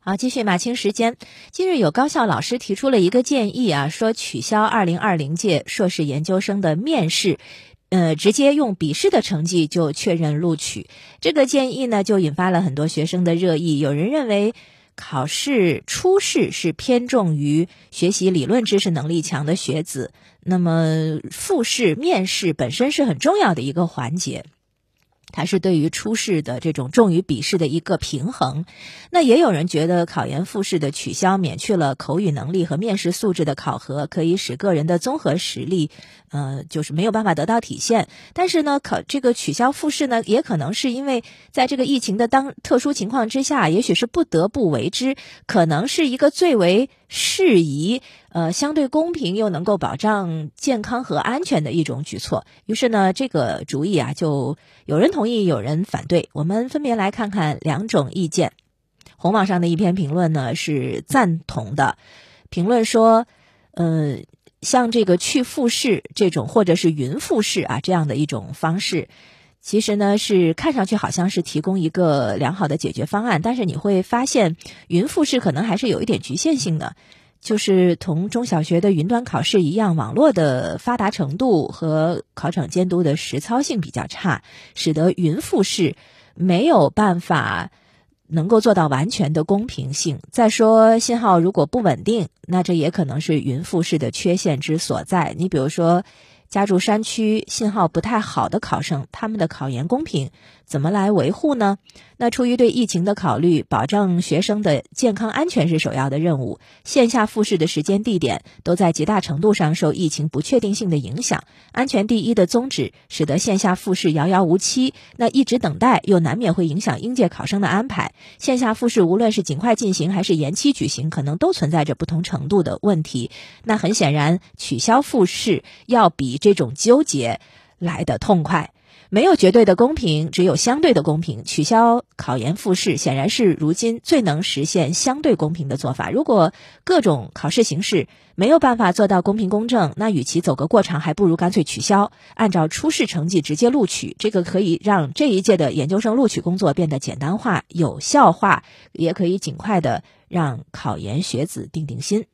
好，继续马清时间。近日有高校老师提出了一个建议啊，说取消二零二零届硕士研究生的面试，呃，直接用笔试的成绩就确认录取。这个建议呢，就引发了很多学生的热议。有人认为，考试初试是偏重于学习理论知识能力强的学子，那么复试、面试本身是很重要的一个环节。它是对于初试的这种重于笔试的一个平衡。那也有人觉得，考研复试的取消免去了口语能力和面试素质的考核，可以使个人的综合实力，呃，就是没有办法得到体现。但是呢，考这个取消复试呢，也可能是因为在这个疫情的当特殊情况之下，也许是不得不为之，可能是一个最为适宜。呃，相对公平又能够保障健康和安全的一种举措。于是呢，这个主意啊，就有人同意，有人反对。我们分别来看看两种意见。红网上的一篇评论呢是赞同的，评论说，呃，像这个去复试这种，或者是云复试啊这样的一种方式，其实呢是看上去好像是提供一个良好的解决方案，但是你会发现，云复试可能还是有一点局限性的。就是同中小学的云端考试一样，网络的发达程度和考场监督的实操性比较差，使得云复试没有办法能够做到完全的公平性。再说信号如果不稳定，那这也可能是云复试的缺陷之所在。你比如说。家住山区、信号不太好的考生，他们的考研公平怎么来维护呢？那出于对疫情的考虑，保障学生的健康安全是首要的任务。线下复试的时间、地点都在极大程度上受疫情不确定性的影响。安全第一的宗旨，使得线下复试遥遥无期。那一直等待，又难免会影响应届考生的安排。线下复试无论是尽快进行还是延期举行，可能都存在着不同程度的问题。那很显然，取消复试要比。这种纠结来的痛快，没有绝对的公平，只有相对的公平。取消考研复试显然是如今最能实现相对公平的做法。如果各种考试形式没有办法做到公平公正，那与其走个过场，还不如干脆取消，按照初试成绩直接录取。这个可以让这一届的研究生录取工作变得简单化、有效化，也可以尽快的让考研学子定定心。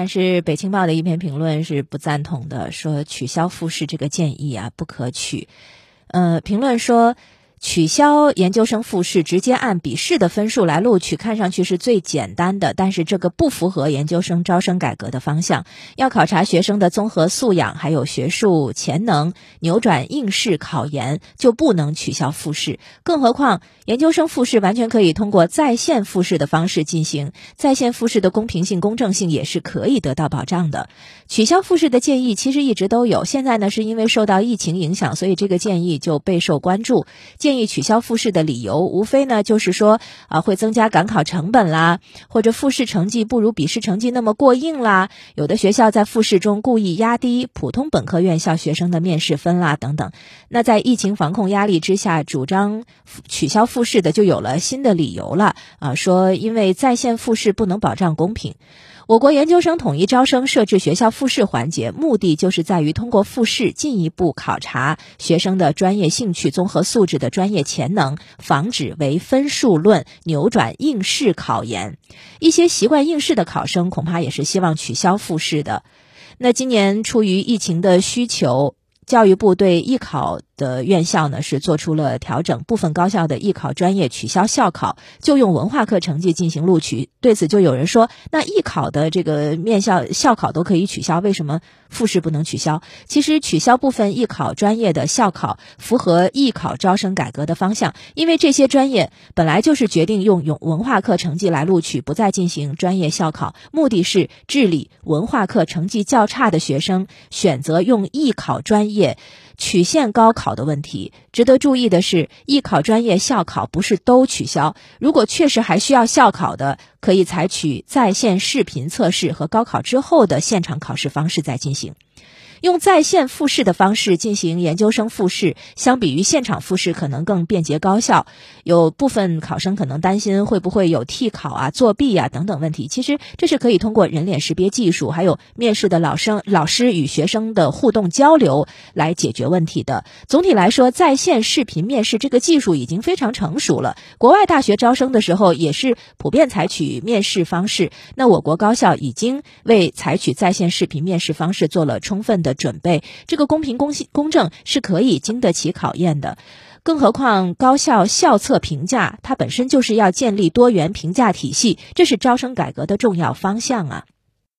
但是北青报的一篇评论是不赞同的，说取消复试这个建议啊不可取。呃，评论说。取消研究生复试，直接按笔试的分数来录取，看上去是最简单的，但是这个不符合研究生招生改革的方向。要考察学生的综合素养，还有学术潜能，扭转应试考研就不能取消复试。更何况，研究生复试完全可以通过在线复试的方式进行，在线复试的公平性、公正性也是可以得到保障的。取消复试的建议其实一直都有，现在呢是因为受到疫情影响，所以这个建议就备受关注。建建议取消复试的理由，无非呢就是说啊会增加赶考成本啦，或者复试成绩不如笔试成绩那么过硬啦。有的学校在复试中故意压低普通本科院校学生的面试分啦等等。那在疫情防控压力之下，主张取消复试的就有了新的理由了啊，说因为在线复试不能保障公平。我国研究生统一招生设置学校复试环节，目的就是在于通过复试进一步考察学生的专业兴趣、综合素质的专业潜能，防止为分数论，扭转应试考研。一些习惯应试的考生恐怕也是希望取消复试的。那今年出于疫情的需求，教育部对艺考。的院校呢是做出了调整，部分高校的艺考专业取消校考，就用文化课成绩进行录取。对此，就有人说，那艺考的这个面校校考都可以取消，为什么复试不能取消？其实，取消部分艺考专业的校考，符合艺考招生改革的方向，因为这些专业本来就是决定用用文化课成绩来录取，不再进行专业校考，目的是治理文化课成绩较差的学生选择用艺考专业曲线高考。的问题，值得注意的是，艺考专业校考不是都取消。如果确实还需要校考的，可以采取在线视频测试和高考之后的现场考试方式再进行。用在线复试的方式进行研究生复试，相比于现场复试可能更便捷高效。有部分考生可能担心会不会有替考啊、作弊啊等等问题。其实这是可以通过人脸识别技术，还有面试的老生、老师与学生的互动交流来解决问题的。总体来说，在线视频面试这个技术已经非常成熟了。国外大学招生的时候也是普遍采取面试方式。那我国高校已经为采取在线视频面试方式做了充分的准备，这个公平、公信、公正是可以经得起考验的。更何况高校校测评价，它本身就是要建立多元评价体系，这是招生改革的重要方向啊。